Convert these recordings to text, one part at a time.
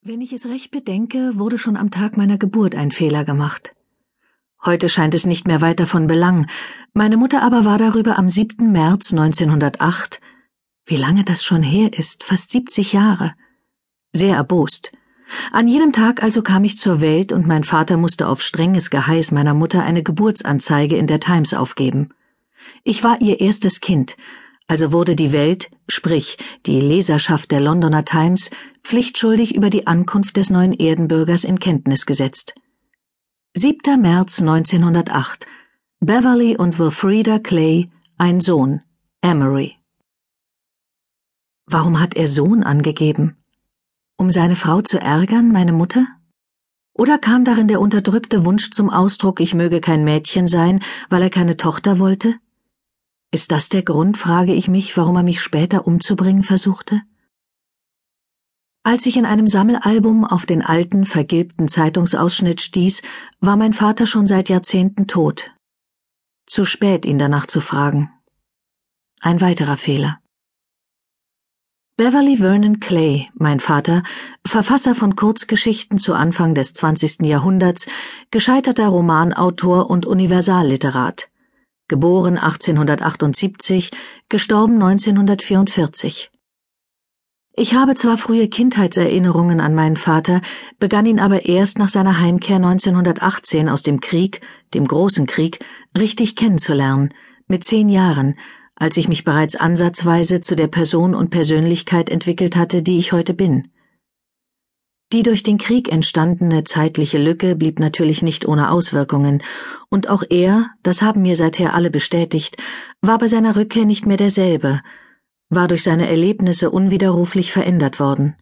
Wenn ich es recht bedenke, wurde schon am Tag meiner Geburt ein Fehler gemacht. Heute scheint es nicht mehr weiter von Belang, meine Mutter aber war darüber am 7. März 1908, wie lange das schon her ist, fast 70 Jahre, sehr erbost. An jenem Tag also kam ich zur Welt und mein Vater musste auf strenges Geheiß meiner Mutter eine Geburtsanzeige in der Times aufgeben. Ich war ihr erstes Kind, also wurde die Welt, sprich die Leserschaft der Londoner Times, pflichtschuldig über die Ankunft des neuen Erdenbürgers in Kenntnis gesetzt. 7. März 1908 Beverly und Wilfrida Clay, ein Sohn, Emery. Warum hat er Sohn angegeben? Um seine Frau zu ärgern, meine Mutter? Oder kam darin der unterdrückte Wunsch zum Ausdruck, ich möge kein Mädchen sein, weil er keine Tochter wollte? Ist das der Grund, frage ich mich, warum er mich später umzubringen versuchte? Als ich in einem Sammelalbum auf den alten, vergilbten Zeitungsausschnitt stieß, war mein Vater schon seit Jahrzehnten tot. Zu spät, ihn danach zu fragen. Ein weiterer Fehler. Beverly Vernon Clay, mein Vater, Verfasser von Kurzgeschichten zu Anfang des 20. Jahrhunderts, gescheiterter Romanautor und Universalliterat geboren 1878, gestorben 1944. Ich habe zwar frühe Kindheitserinnerungen an meinen Vater, begann ihn aber erst nach seiner Heimkehr 1918 aus dem Krieg, dem großen Krieg, richtig kennenzulernen, mit zehn Jahren, als ich mich bereits ansatzweise zu der Person und Persönlichkeit entwickelt hatte, die ich heute bin. Die durch den Krieg entstandene zeitliche Lücke blieb natürlich nicht ohne Auswirkungen, und auch er, das haben mir seither alle bestätigt, war bei seiner Rückkehr nicht mehr derselbe, war durch seine Erlebnisse unwiderruflich verändert worden.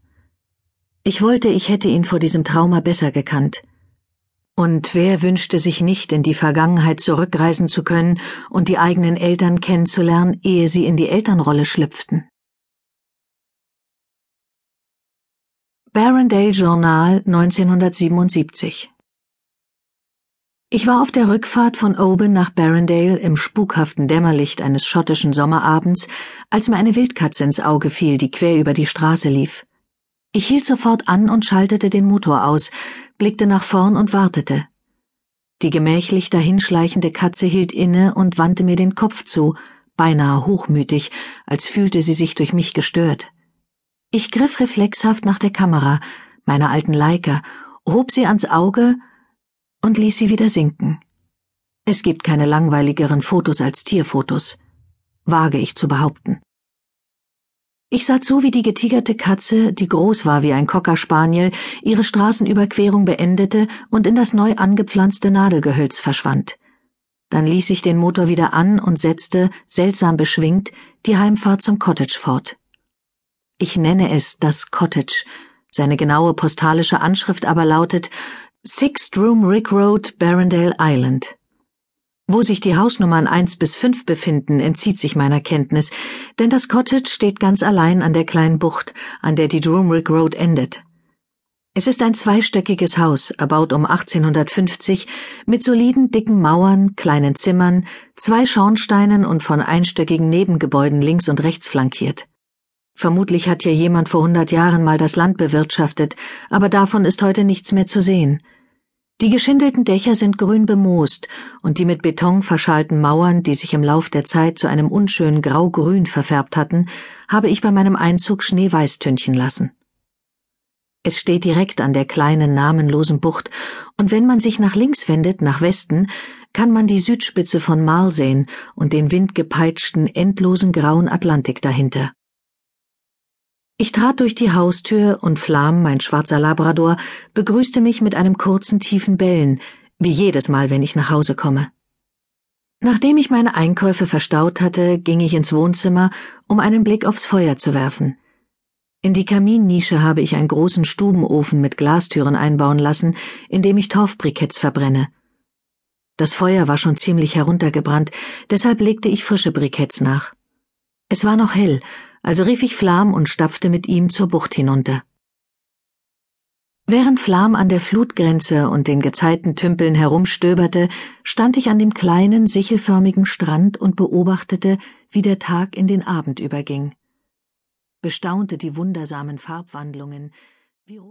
Ich wollte, ich hätte ihn vor diesem Trauma besser gekannt. Und wer wünschte sich nicht, in die Vergangenheit zurückreisen zu können und die eigenen Eltern kennenzulernen, ehe sie in die Elternrolle schlüpften? Barondale Journal 1977 Ich war auf der Rückfahrt von Oban nach Barondale im spukhaften Dämmerlicht eines schottischen Sommerabends, als mir eine Wildkatze ins Auge fiel, die quer über die Straße lief. Ich hielt sofort an und schaltete den Motor aus, blickte nach vorn und wartete. Die gemächlich dahinschleichende Katze hielt inne und wandte mir den Kopf zu, beinahe hochmütig, als fühlte sie sich durch mich gestört. Ich griff reflexhaft nach der Kamera, meiner alten Leica, hob sie ans Auge und ließ sie wieder sinken. Es gibt keine langweiligeren Fotos als Tierfotos, wage ich zu behaupten. Ich sah zu, wie die getigerte Katze, die groß war wie ein Cocker Spaniel, ihre Straßenüberquerung beendete und in das neu angepflanzte Nadelgehölz verschwand. Dann ließ ich den Motor wieder an und setzte, seltsam beschwingt, die Heimfahrt zum Cottage fort. Ich nenne es das Cottage. Seine genaue postalische Anschrift aber lautet Sixth Room Rick Road, Barondale Island. Wo sich die Hausnummern eins bis fünf befinden, entzieht sich meiner Kenntnis, denn das Cottage steht ganz allein an der kleinen Bucht, an der die Drumrick Road endet. Es ist ein zweistöckiges Haus, erbaut um 1850, mit soliden dicken Mauern, kleinen Zimmern, zwei Schornsteinen und von einstöckigen Nebengebäuden links und rechts flankiert. Vermutlich hat hier jemand vor hundert Jahren mal das Land bewirtschaftet, aber davon ist heute nichts mehr zu sehen. Die geschindelten Dächer sind grün bemoost und die mit Beton verschalten Mauern, die sich im Lauf der Zeit zu einem unschönen Graugrün verfärbt hatten, habe ich bei meinem Einzug schneeweiß tünchen lassen. Es steht direkt an der kleinen namenlosen Bucht, und wenn man sich nach links wendet, nach Westen, kann man die Südspitze von Mal sehen und den windgepeitschten, endlosen grauen Atlantik dahinter. Ich trat durch die Haustür und Flam, mein schwarzer Labrador, begrüßte mich mit einem kurzen, tiefen Bellen, wie jedes Mal, wenn ich nach Hause komme. Nachdem ich meine Einkäufe verstaut hatte, ging ich ins Wohnzimmer, um einen Blick aufs Feuer zu werfen. In die Kaminnische habe ich einen großen Stubenofen mit Glastüren einbauen lassen, in dem ich Torfbriketts verbrenne. Das Feuer war schon ziemlich heruntergebrannt, deshalb legte ich frische Briketts nach. Es war noch hell, also rief ich Flam und stapfte mit ihm zur Bucht hinunter. Während Flam an der Flutgrenze und den Gezeitentümpeln herumstöberte, stand ich an dem kleinen, sichelförmigen Strand und beobachtete, wie der Tag in den Abend überging. Bestaunte die wundersamen Farbwandlungen, wie rot